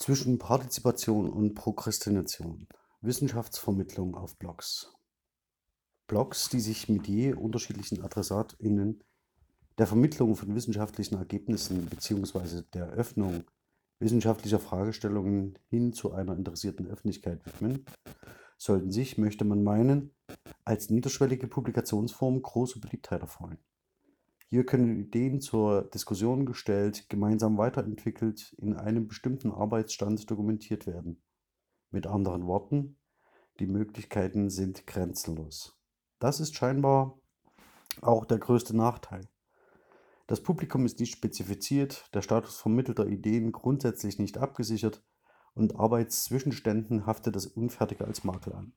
Zwischen Partizipation und Prokrastination. Wissenschaftsvermittlung auf Blogs. Blogs, die sich mit je unterschiedlichen AdressatInnen der Vermittlung von wissenschaftlichen Ergebnissen bzw. der Öffnung wissenschaftlicher Fragestellungen hin zu einer interessierten Öffentlichkeit widmen, sollten sich, möchte man meinen, als niederschwellige Publikationsform große Beliebtheit erfreuen. Hier können Ideen zur Diskussion gestellt, gemeinsam weiterentwickelt, in einem bestimmten Arbeitsstand dokumentiert werden. Mit anderen Worten, die Möglichkeiten sind grenzenlos. Das ist scheinbar auch der größte Nachteil. Das Publikum ist nicht spezifiziert, der Status vermittelter Ideen grundsätzlich nicht abgesichert und Arbeitszwischenständen haftet das Unfertige als Makel an.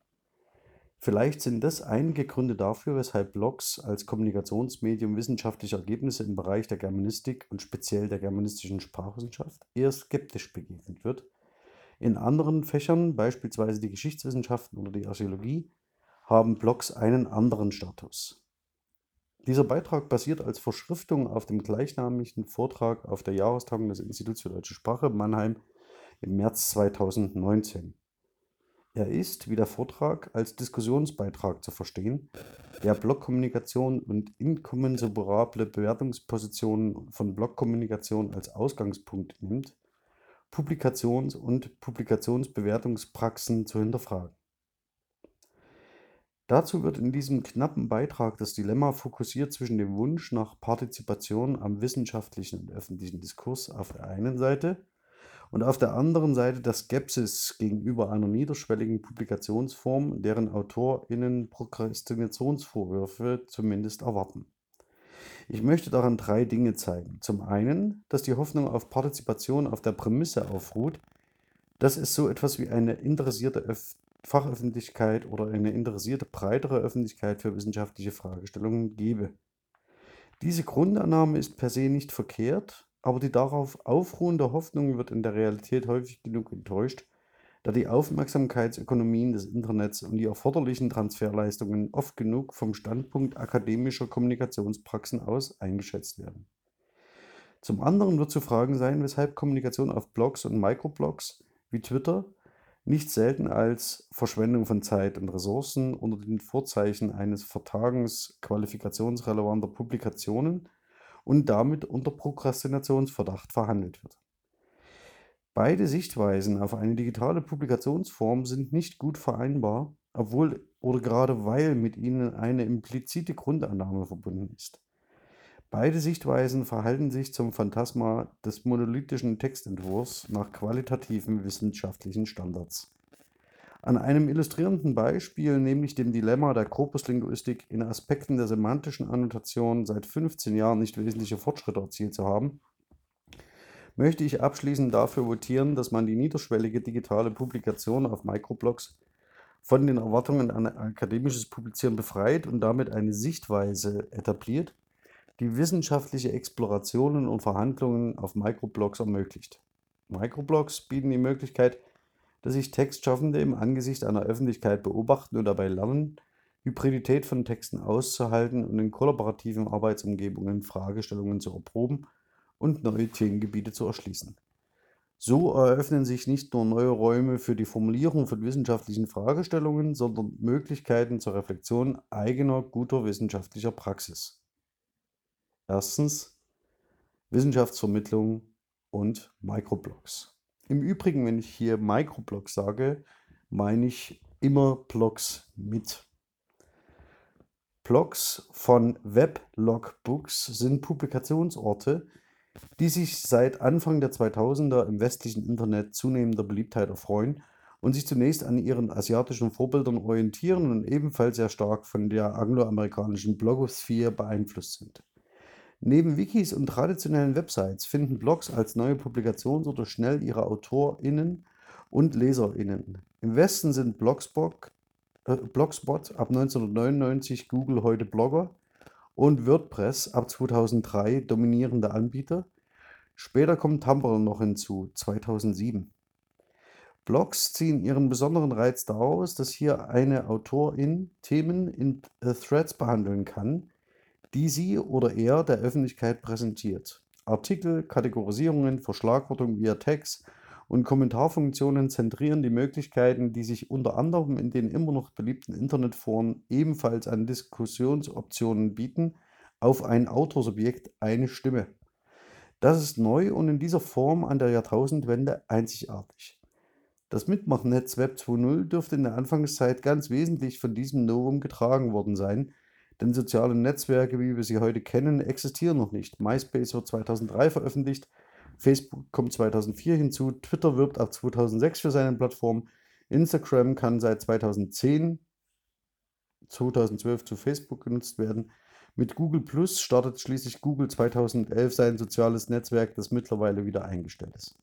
Vielleicht sind das einige Gründe dafür, weshalb Blogs als Kommunikationsmedium wissenschaftliche Ergebnisse im Bereich der Germanistik und speziell der germanistischen Sprachwissenschaft eher skeptisch begegnet wird. In anderen Fächern, beispielsweise die Geschichtswissenschaften oder die Archäologie, haben Blogs einen anderen Status. Dieser Beitrag basiert als Verschriftung auf dem gleichnamigen Vortrag auf der Jahrestagung des Instituts für deutsche Sprache Mannheim im März 2019. Er ist, wie der Vortrag, als Diskussionsbeitrag zu verstehen, der Blockkommunikation und inkommensurable Bewertungspositionen von Blockkommunikation als Ausgangspunkt nimmt, Publikations- und Publikationsbewertungspraxen zu hinterfragen. Dazu wird in diesem knappen Beitrag das Dilemma fokussiert zwischen dem Wunsch nach Partizipation am wissenschaftlichen und öffentlichen Diskurs auf der einen Seite und auf der anderen Seite der Skepsis gegenüber einer niederschwelligen Publikationsform, deren AutorInnen Prokrastinationsvorwürfe zumindest erwarten. Ich möchte daran drei Dinge zeigen. Zum einen, dass die Hoffnung auf Partizipation auf der Prämisse aufruht, dass es so etwas wie eine interessierte Öf Fachöffentlichkeit oder eine interessierte breitere Öffentlichkeit für wissenschaftliche Fragestellungen gebe. Diese Grundannahme ist per se nicht verkehrt, aber die darauf aufruhende Hoffnung wird in der Realität häufig genug enttäuscht, da die Aufmerksamkeitsökonomien des Internets und die erforderlichen Transferleistungen oft genug vom Standpunkt akademischer Kommunikationspraxen aus eingeschätzt werden. Zum anderen wird zu fragen sein, weshalb Kommunikation auf Blogs und Microblogs wie Twitter nicht selten als Verschwendung von Zeit und Ressourcen unter den Vorzeichen eines Vertagens qualifikationsrelevanter Publikationen und damit unter Prokrastinationsverdacht verhandelt wird. Beide Sichtweisen auf eine digitale Publikationsform sind nicht gut vereinbar, obwohl oder gerade weil mit ihnen eine implizite Grundannahme verbunden ist. Beide Sichtweisen verhalten sich zum Phantasma des monolithischen Textentwurfs nach qualitativen wissenschaftlichen Standards. An einem illustrierenden Beispiel, nämlich dem Dilemma der Korpuslinguistik in Aspekten der semantischen Annotation seit 15 Jahren nicht wesentliche Fortschritte erzielt zu haben, möchte ich abschließend dafür votieren, dass man die niederschwellige digitale Publikation auf Microblogs von den Erwartungen an akademisches Publizieren befreit und damit eine Sichtweise etabliert, die wissenschaftliche Explorationen und Verhandlungen auf Microblogs ermöglicht. Microblogs bieten die Möglichkeit, dass sich Textschaffende im Angesicht einer Öffentlichkeit beobachten und dabei lernen, Hybridität von Texten auszuhalten und in kollaborativen Arbeitsumgebungen Fragestellungen zu erproben und neue Themengebiete zu erschließen. So eröffnen sich nicht nur neue Räume für die Formulierung von wissenschaftlichen Fragestellungen, sondern Möglichkeiten zur Reflexion eigener guter wissenschaftlicher Praxis. Erstens Wissenschaftsvermittlung und Microblogs. Im Übrigen, wenn ich hier Microblogs sage, meine ich immer Blogs mit. Blogs von Weblogbooks sind Publikationsorte, die sich seit Anfang der 2000er im westlichen Internet zunehmender Beliebtheit erfreuen und sich zunächst an ihren asiatischen Vorbildern orientieren und ebenfalls sehr stark von der angloamerikanischen Blogosphäre beeinflusst sind. Neben Wikis und traditionellen Websites finden Blogs als neue Publikationsorte schnell ihre AutorInnen und LeserInnen. Im Westen sind Blogspot, äh, Blogspot ab 1999, Google heute Blogger und WordPress ab 2003 dominierende Anbieter. Später kommt Tumblr noch hinzu, 2007. Blogs ziehen ihren besonderen Reiz daraus, dass hier eine Autorin Themen in äh, Threads behandeln kann, die sie oder er der Öffentlichkeit präsentiert. Artikel, Kategorisierungen, Verschlagwortung via Text und Kommentarfunktionen zentrieren die Möglichkeiten, die sich unter anderem in den immer noch beliebten Internetforen ebenfalls an Diskussionsoptionen bieten, auf ein Autorsubjekt eine Stimme. Das ist neu und in dieser Form an der Jahrtausendwende einzigartig. Das Mitmachnetz Web 2.0 dürfte in der Anfangszeit ganz wesentlich von diesem Novum getragen worden sein, denn soziale Netzwerke, wie wir sie heute kennen, existieren noch nicht. MySpace wird 2003 veröffentlicht, Facebook kommt 2004 hinzu, Twitter wirbt ab 2006 für seine Plattform, Instagram kann seit 2010, 2012 zu Facebook genutzt werden. Mit Google Plus startet schließlich Google 2011 sein soziales Netzwerk, das mittlerweile wieder eingestellt ist.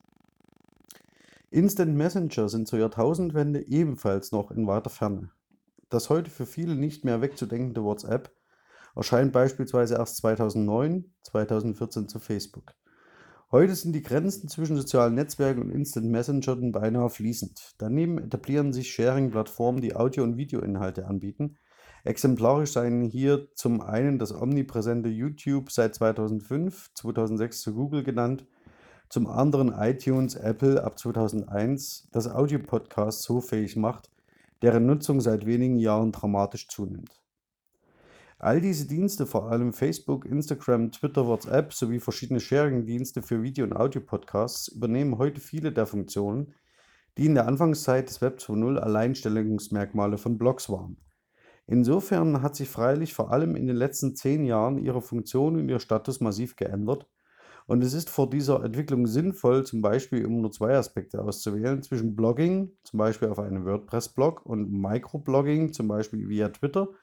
Instant Messenger sind zur Jahrtausendwende ebenfalls noch in weiter Ferne. Das heute für viele nicht mehr wegzudenkende WhatsApp erscheint beispielsweise erst 2009, 2014 zu Facebook. Heute sind die Grenzen zwischen sozialen Netzwerken und Instant Messengern beinahe fließend. Daneben etablieren sich Sharing-Plattformen, die Audio- und Videoinhalte anbieten. Exemplarisch seien hier zum einen das omnipräsente YouTube seit 2005, 2006 zu Google genannt, zum anderen iTunes, Apple ab 2001, das Audio-Podcast so fähig macht, deren Nutzung seit wenigen Jahren dramatisch zunimmt. All diese Dienste, vor allem Facebook, Instagram, Twitter, WhatsApp sowie verschiedene Sharing-Dienste für Video- und Audio-Podcasts, übernehmen heute viele der Funktionen, die in der Anfangszeit des Web 2.0 Alleinstellungsmerkmale von Blogs waren. Insofern hat sich freilich vor allem in den letzten zehn Jahren ihre Funktion und ihr Status massiv geändert und es ist vor dieser Entwicklung sinnvoll, zum Beispiel um nur zwei Aspekte auszuwählen, zwischen Blogging, zum Beispiel auf einem WordPress-Blog, und Microblogging, zum Beispiel via Twitter –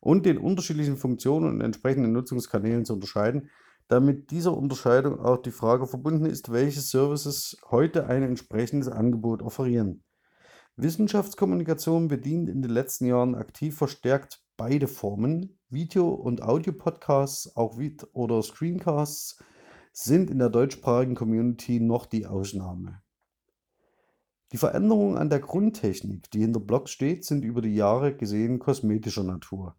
und den unterschiedlichen Funktionen und entsprechenden Nutzungskanälen zu unterscheiden, damit dieser Unterscheidung auch die Frage verbunden ist, welche Services heute ein entsprechendes Angebot offerieren. Wissenschaftskommunikation bedient in den letzten Jahren aktiv verstärkt beide Formen. Video- und Audio-Podcasts auch oder Screencasts sind in der deutschsprachigen Community noch die Ausnahme. Die Veränderungen an der Grundtechnik, die hinter Blogs steht, sind über die Jahre gesehen kosmetischer Natur.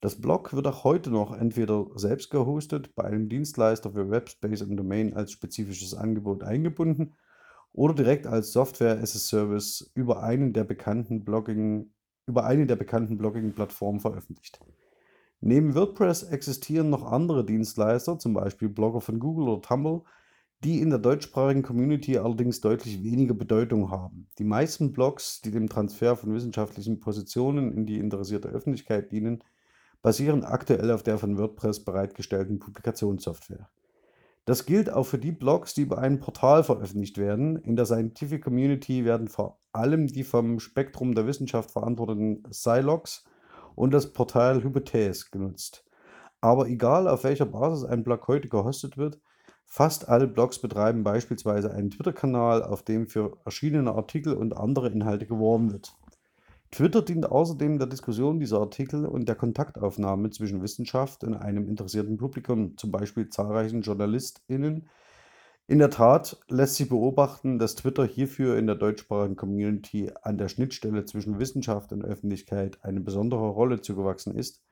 Das Blog wird auch heute noch entweder selbst gehostet, bei einem Dienstleister für Webspace und Domain als spezifisches Angebot eingebunden oder direkt als Software as a Service über einen der bekannten Blogging, über eine der bekannten Blogging-Plattformen veröffentlicht. Neben WordPress existieren noch andere Dienstleister, zum Beispiel Blogger von Google oder Tumblr, die in der deutschsprachigen Community allerdings deutlich weniger Bedeutung haben. Die meisten Blogs, die dem Transfer von wissenschaftlichen Positionen in die interessierte Öffentlichkeit dienen, basieren aktuell auf der von WordPress bereitgestellten Publikationssoftware. Das gilt auch für die Blogs, die über ein Portal veröffentlicht werden. In der Scientific Community werden vor allem die vom Spektrum der Wissenschaft verantworteten Silogs und das Portal Hypothese genutzt. Aber egal auf welcher Basis ein Blog heute gehostet wird, fast alle Blogs betreiben beispielsweise einen Twitter-Kanal, auf dem für erschienene Artikel und andere Inhalte geworben wird. Twitter dient außerdem der Diskussion dieser Artikel und der Kontaktaufnahme zwischen Wissenschaft und einem interessierten Publikum, zum Beispiel zahlreichen JournalistInnen. In der Tat lässt sich beobachten, dass Twitter hierfür in der deutschsprachigen Community an der Schnittstelle zwischen Wissenschaft und Öffentlichkeit eine besondere Rolle zugewachsen ist,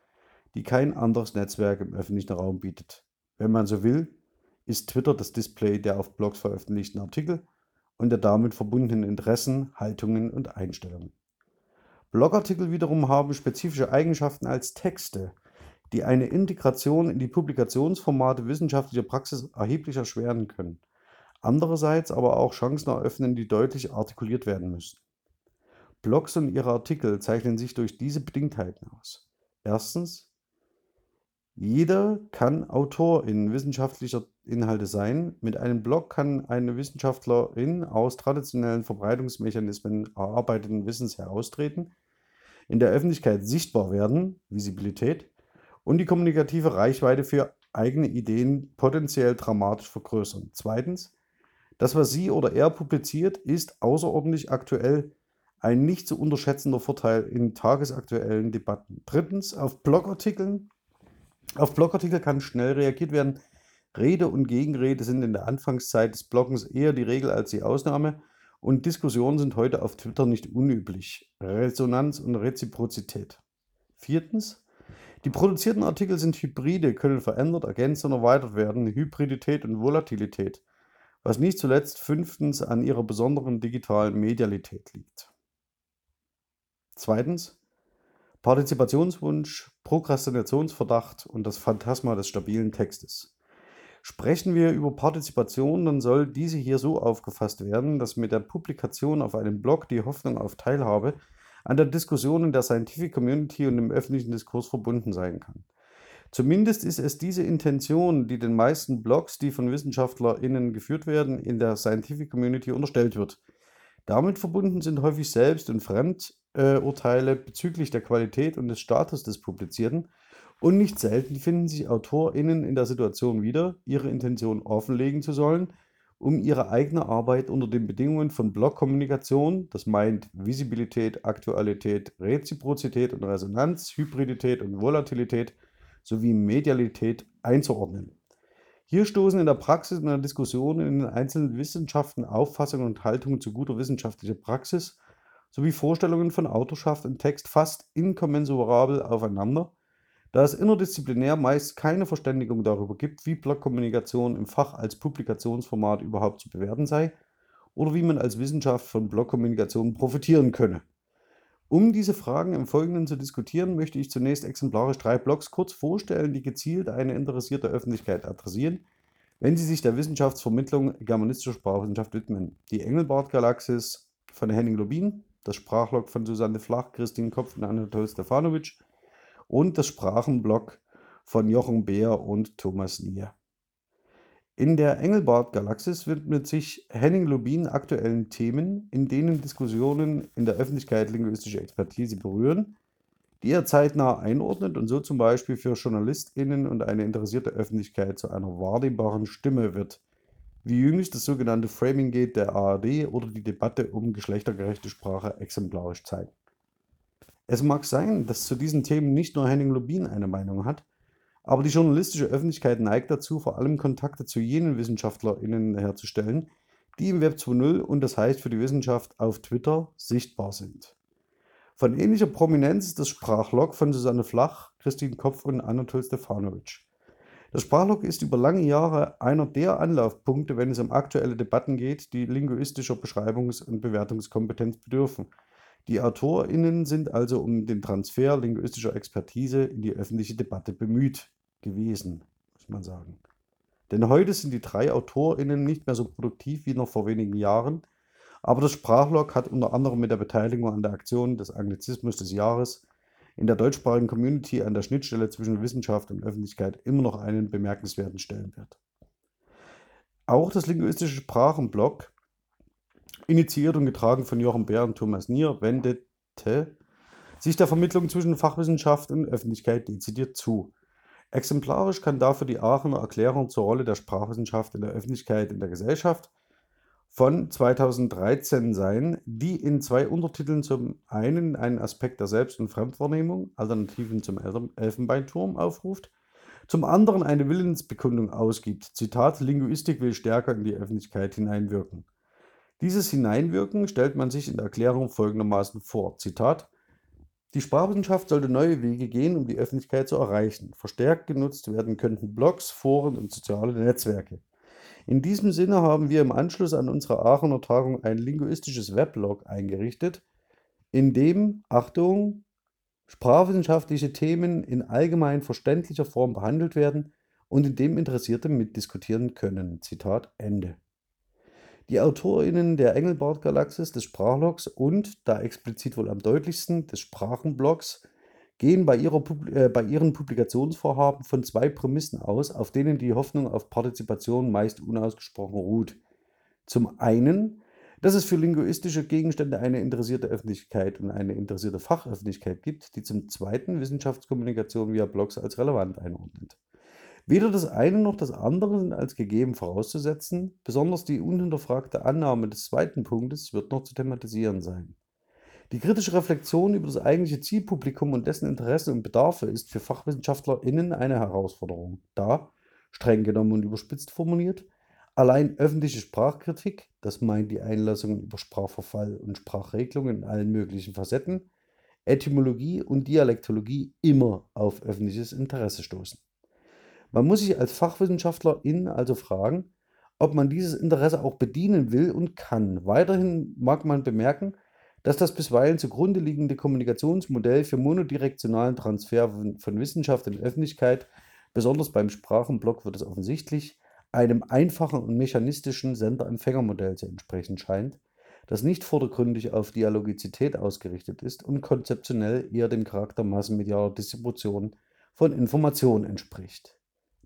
die kein anderes Netzwerk im öffentlichen Raum bietet. Wenn man so will, ist Twitter das Display der auf Blogs veröffentlichten Artikel und der damit verbundenen Interessen, Haltungen und Einstellungen. Blogartikel wiederum haben spezifische Eigenschaften als Texte, die eine Integration in die Publikationsformate wissenschaftlicher Praxis erheblich erschweren können, andererseits aber auch Chancen eröffnen, die deutlich artikuliert werden müssen. Blogs und ihre Artikel zeichnen sich durch diese Bedingtheiten aus. Erstens, jeder kann Autor in wissenschaftlicher Inhalte sein. Mit einem Blog kann eine Wissenschaftlerin aus traditionellen Verbreitungsmechanismen erarbeiteten Wissens heraustreten, in der Öffentlichkeit sichtbar werden, Visibilität, und die kommunikative Reichweite für eigene Ideen potenziell dramatisch vergrößern. Zweitens, das, was sie oder er publiziert, ist außerordentlich aktuell ein nicht zu unterschätzender Vorteil in tagesaktuellen Debatten. Drittens, auf Blogartikeln auf Blogartikel kann schnell reagiert werden. Rede und Gegenrede sind in der Anfangszeit des Bloggens eher die Regel als die Ausnahme und Diskussionen sind heute auf Twitter nicht unüblich. Resonanz und Reziprozität. Viertens. Die produzierten Artikel sind Hybride, können verändert, ergänzt und erweitert werden. Hybridität und Volatilität. was nicht zuletzt fünftens an ihrer besonderen digitalen Medialität liegt. Zweitens Partizipationswunsch, Prokrastinationsverdacht und das Phantasma des stabilen Textes. Sprechen wir über Partizipation, dann soll diese hier so aufgefasst werden, dass mit der Publikation auf einem Blog die Hoffnung auf Teilhabe an der Diskussion in der Scientific Community und im öffentlichen Diskurs verbunden sein kann. Zumindest ist es diese Intention, die den meisten Blogs, die von WissenschaftlerInnen geführt werden, in der Scientific Community unterstellt wird. Damit verbunden sind häufig Selbst- und Fremdurteile bezüglich der Qualität und des Status des Publizierten und nicht selten finden sich AutorInnen in der Situation wieder, ihre Intention offenlegen zu sollen, um ihre eigene Arbeit unter den Bedingungen von Blogkommunikation, das meint Visibilität, Aktualität, Reziprozität und Resonanz, Hybridität und Volatilität sowie Medialität einzuordnen. Hier stoßen in der Praxis und in der Diskussion in den einzelnen Wissenschaften Auffassungen und Haltungen zu guter wissenschaftlicher Praxis sowie Vorstellungen von Autorschaft und Text fast inkommensurabel aufeinander da es interdisziplinär meist keine Verständigung darüber gibt, wie Blogkommunikation im Fach als Publikationsformat überhaupt zu bewerten sei oder wie man als Wissenschaft von Blogkommunikation profitieren könne. Um diese Fragen im Folgenden zu diskutieren, möchte ich zunächst exemplarisch drei Blogs kurz vorstellen, die gezielt eine interessierte Öffentlichkeit adressieren, wenn sie sich der Wissenschaftsvermittlung germanistischer Sprachwissenschaft widmen. Die Engelbart-Galaxis von Henning Lobin, das Sprachlog von Susanne Flach, Christine Kopf und Anatol Stefanovic und das Sprachenblock von Jochen Beer und Thomas Nier. In der Engelbart-Galaxis widmet sich Henning Lubin aktuellen Themen, in denen Diskussionen in der Öffentlichkeit linguistische Expertise berühren, die er zeitnah einordnet und so zum Beispiel für JournalistInnen und eine interessierte Öffentlichkeit zu einer wahrnehmbaren Stimme wird, wie jüngst das sogenannte Framing Gate der ARD oder die Debatte um geschlechtergerechte Sprache exemplarisch zeigen. Es mag sein, dass zu diesen Themen nicht nur Henning Lubin eine Meinung hat, aber die journalistische Öffentlichkeit neigt dazu, vor allem Kontakte zu jenen WissenschaftlerInnen herzustellen, die im Web 2.0 und das heißt für die Wissenschaft auf Twitter sichtbar sind. Von ähnlicher Prominenz ist das Sprachlog von Susanne Flach, Christine Kopf und Anatol Stefanovic. Das Sprachlog ist über lange Jahre einer der Anlaufpunkte, wenn es um aktuelle Debatten geht, die linguistischer Beschreibungs- und Bewertungskompetenz bedürfen – die AutorInnen sind also um den Transfer linguistischer Expertise in die öffentliche Debatte bemüht gewesen, muss man sagen. Denn heute sind die drei AutorInnen nicht mehr so produktiv wie noch vor wenigen Jahren, aber das Sprachlog hat unter anderem mit der Beteiligung an der Aktion des Anglizismus des Jahres in der deutschsprachigen Community an der Schnittstelle zwischen Wissenschaft und Öffentlichkeit immer noch einen bemerkenswerten Stellenwert. Auch das linguistische Sprachenblog initiiert und getragen von Jochen Bär und Thomas Nier, wendete sich der Vermittlung zwischen Fachwissenschaft und Öffentlichkeit dezidiert zu. Exemplarisch kann dafür die Aachener Erklärung zur Rolle der Sprachwissenschaft in der Öffentlichkeit in der Gesellschaft von 2013 sein, die in zwei Untertiteln zum einen einen Aspekt der Selbst- und Fremdwahrnehmung, Alternativen zum Elfenbeinturm, aufruft, zum anderen eine Willensbekundung ausgibt. Zitat, Linguistik will stärker in die Öffentlichkeit hineinwirken. Dieses Hineinwirken stellt man sich in der Erklärung folgendermaßen vor: Zitat: Die Sprachwissenschaft sollte neue Wege gehen, um die Öffentlichkeit zu erreichen. Verstärkt genutzt werden könnten Blogs, Foren und soziale Netzwerke. In diesem Sinne haben wir im Anschluss an unsere Aachener Tagung ein linguistisches Weblog eingerichtet, in dem, Achtung, sprachwissenschaftliche Themen in allgemein verständlicher Form behandelt werden und in dem Interessierte mitdiskutieren können. Zitat Ende. Die AutorInnen der Engelbart-Galaxis, des Sprachlogs und, da explizit wohl am deutlichsten, des Sprachenblogs gehen bei, ihrer, äh, bei ihren Publikationsvorhaben von zwei Prämissen aus, auf denen die Hoffnung auf Partizipation meist unausgesprochen ruht. Zum einen, dass es für linguistische Gegenstände eine interessierte Öffentlichkeit und eine interessierte Fachöffentlichkeit gibt, die zum zweiten Wissenschaftskommunikation via Blogs als relevant einordnet. Weder das eine noch das andere sind als gegeben vorauszusetzen, besonders die unhinterfragte Annahme des zweiten Punktes wird noch zu thematisieren sein. Die kritische Reflexion über das eigentliche Zielpublikum und dessen Interessen und Bedarfe ist für FachwissenschaftlerInnen eine Herausforderung, da, streng genommen und überspitzt formuliert, allein öffentliche Sprachkritik, das meint die Einlassungen über Sprachverfall und Sprachregelungen in allen möglichen Facetten, Etymologie und Dialektologie immer auf öffentliches Interesse stoßen. Man muss sich als Fachwissenschaftlerin also fragen, ob man dieses Interesse auch bedienen will und kann. Weiterhin mag man bemerken, dass das bisweilen zugrunde liegende Kommunikationsmodell für monodirektionalen Transfer von, Wissenschaft in Öffentlichkeit, besonders beim Sprachenblock wird es offensichtlich, einem einfachen und mechanistischen Sender-Empfänger-Modell zu entsprechen scheint, das nicht vordergründig auf Dialogizität ausgerichtet ist und konzeptionell eher dem Charakter massenmedialer Distribution von Informationen entspricht.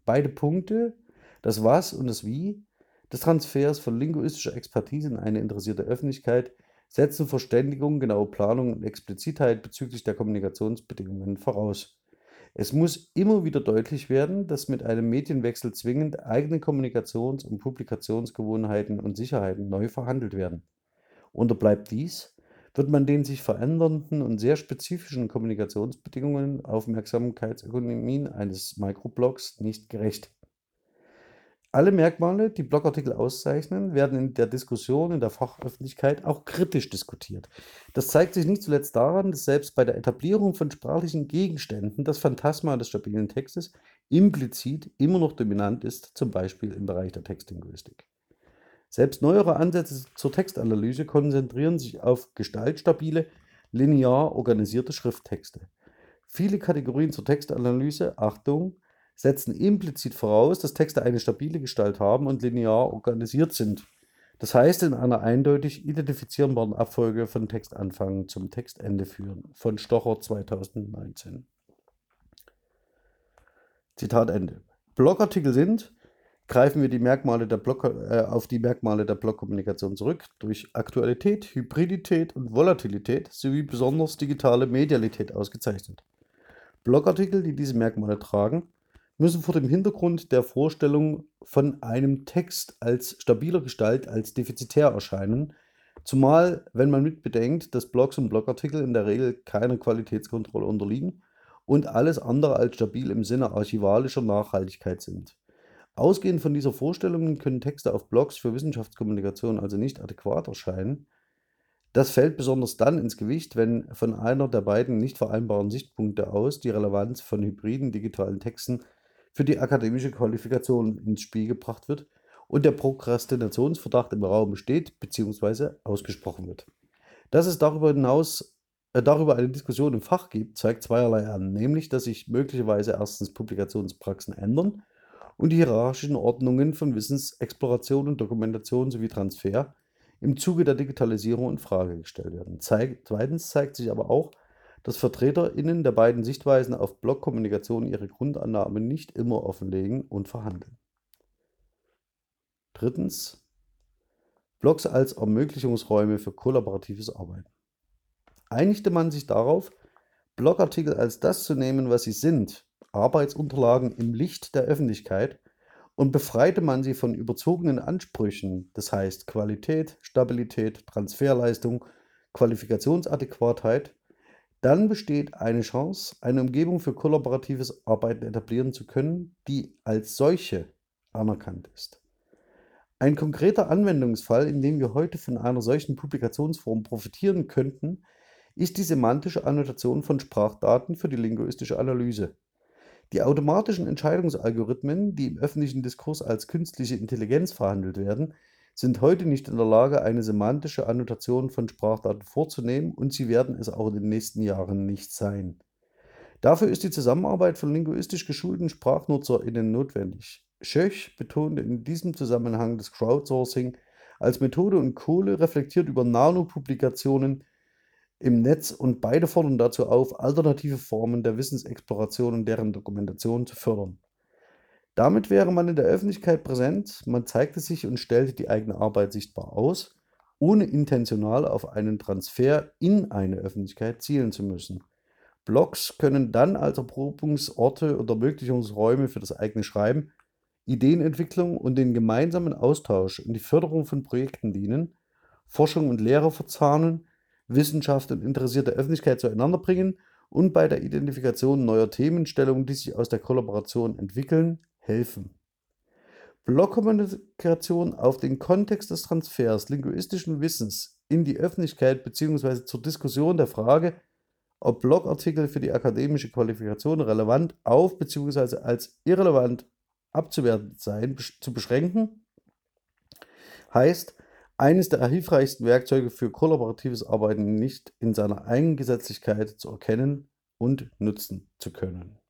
Beide Punkte, das Was und das Wie, des Transfers von linguistischer Expertise in eine interessierte Öffentlichkeit, setzen Verständigung, genaue Planung und Explizitheit bezüglich der Kommunikationsbedingungen voraus. Es muss immer wieder deutlich werden, dass mit einem Medienwechsel zwingend eigene Kommunikations- und Publikationsgewohnheiten und Sicherheiten neu verhandelt werden. Unterbleibt dies, wird man den sich verändernden und sehr spezifischen Kommunikationsbedingungen Aufmerksamkeitsökonomien eines Microblogs nicht gerecht. Alle Merkmale, die Blogartikel auszeichnen, werden in der Diskussion in der Fachöffentlichkeit auch kritisch diskutiert. Das zeigt sich nicht zuletzt daran, dass selbst bei der Etablierung von sprachlichen Gegenständen das Phantasma des stabilen Textes implizit immer noch dominant ist, zum Beispiel im Bereich der Textlinguistik. Selbst neuere Ansätze zur Textanalyse konzentrieren sich auf gestaltstabile, linear organisierte Schrifttexte. Viele Kategorien zur Textanalyse, Achtung, setzen implizit voraus, dass Texte eine stabile Gestalt haben und linear organisiert sind. Das heißt, in einer eindeutig identifizierbaren Abfolge von Textanfang zum Textende führen. Von Stocher 2019. Zitat Ende. Blogartikel sind, greifen wir die Merkmale der Block, äh, auf die Merkmale der Blockkommunikation zurück, durch Aktualität, Hybridität und Volatilität sowie besonders digitale Medialität ausgezeichnet. Blogartikel, die diese Merkmale tragen, müssen vor dem Hintergrund der Vorstellung von einem Text als stabiler Gestalt als defizitär erscheinen, zumal wenn man mitbedenkt, dass Blogs und Blogartikel in der Regel keiner Qualitätskontrolle unterliegen und alles andere als stabil im Sinne archivalischer Nachhaltigkeit sind. Ausgehend von dieser Vorstellung können Texte auf Blogs für Wissenschaftskommunikation also nicht adäquat erscheinen. Das fällt besonders dann ins Gewicht, wenn von einer der beiden nicht vereinbaren Sichtpunkte aus die Relevanz von hybriden digitalen Texten für die akademische Qualifikation ins Spiel gebracht wird und der Prokrastinationsverdacht im Raum besteht bzw. ausgesprochen wird. Dass es darüber hinaus äh, darüber eine Diskussion im Fach gibt, zeigt zweierlei an, nämlich dass sich möglicherweise erstens Publikationspraxen ändern und die hierarchischen Ordnungen von Wissensexploration und Dokumentation sowie Transfer im Zuge der Digitalisierung in Frage gestellt werden. Zweitens zeigt sich aber auch, dass VertreterInnen der beiden Sichtweisen auf Blockkommunikation ihre Grundannahmen nicht immer offenlegen und verhandeln. Drittens. Blogs als Ermöglichungsräume für kollaboratives Arbeiten. Einigte man sich darauf, Blogartikel als das zu nehmen, was sie sind, Arbeitsunterlagen im Licht der Öffentlichkeit, und befreite man sie von überzogenen Ansprüchen, das heißt Qualität, Stabilität, Transferleistung, Qualifikationsadäquatheit, dann besteht eine Chance, eine Umgebung für kollaboratives Arbeiten etablieren zu können, die als solche anerkannt ist. Ein konkreter Anwendungsfall, in dem wir heute von einer solchen Publikationsform profitieren könnten, ist die semantische Annotation von Sprachdaten für die linguistische Analyse. Die automatischen Entscheidungsalgorithmen, die im öffentlichen Diskurs als künstliche Intelligenz verhandelt werden, sind heute nicht in der Lage, eine semantische Annotation von Sprachdaten vorzunehmen und sie werden es auch in den nächsten Jahren nicht sein. Dafür ist die Zusammenarbeit von linguistisch geschulten SprachnutzerInnen notwendig. Schöch betonte in diesem Zusammenhang das Crowdsourcing als Methode und Kohle reflektiert über Nanopublikationen im Netz und beide fordern dazu auf, alternative Formen der Wissensexploration und deren Dokumentation zu fördern. Damit wäre man in der Öffentlichkeit präsent, man zeigte sich und stellte die eigene Arbeit sichtbar aus, ohne intentional auf einen Transfer in eine Öffentlichkeit zielen zu müssen. Blogs können dann als Erprobungsorte oder Ermöglichungsräume für das eigene Schreiben, Ideenentwicklung und den gemeinsamen Austausch und die Förderung von Projekten dienen, Forschung und Lehre verzahnen, Wissenschaft und interessierte Öffentlichkeit zueinander bringen und bei der Identifikation neuer Themenstellungen, die sich aus der Kollaboration entwickeln, helfen. Blockkommunikation auf den Kontext des Transfers linguistischen Wissens in die Öffentlichkeit bzw. zur Diskussion der Frage, ob Blogartikel für die akademische Qualifikation relevant auf bzw. als irrelevant abzuwerten seien, zu beschränken Heißt, eines der hilfreichsten Werkzeuge für kollaboratives Arbeiten nicht in seiner Eigengesetzlichkeit zu erkennen und nutzen zu können.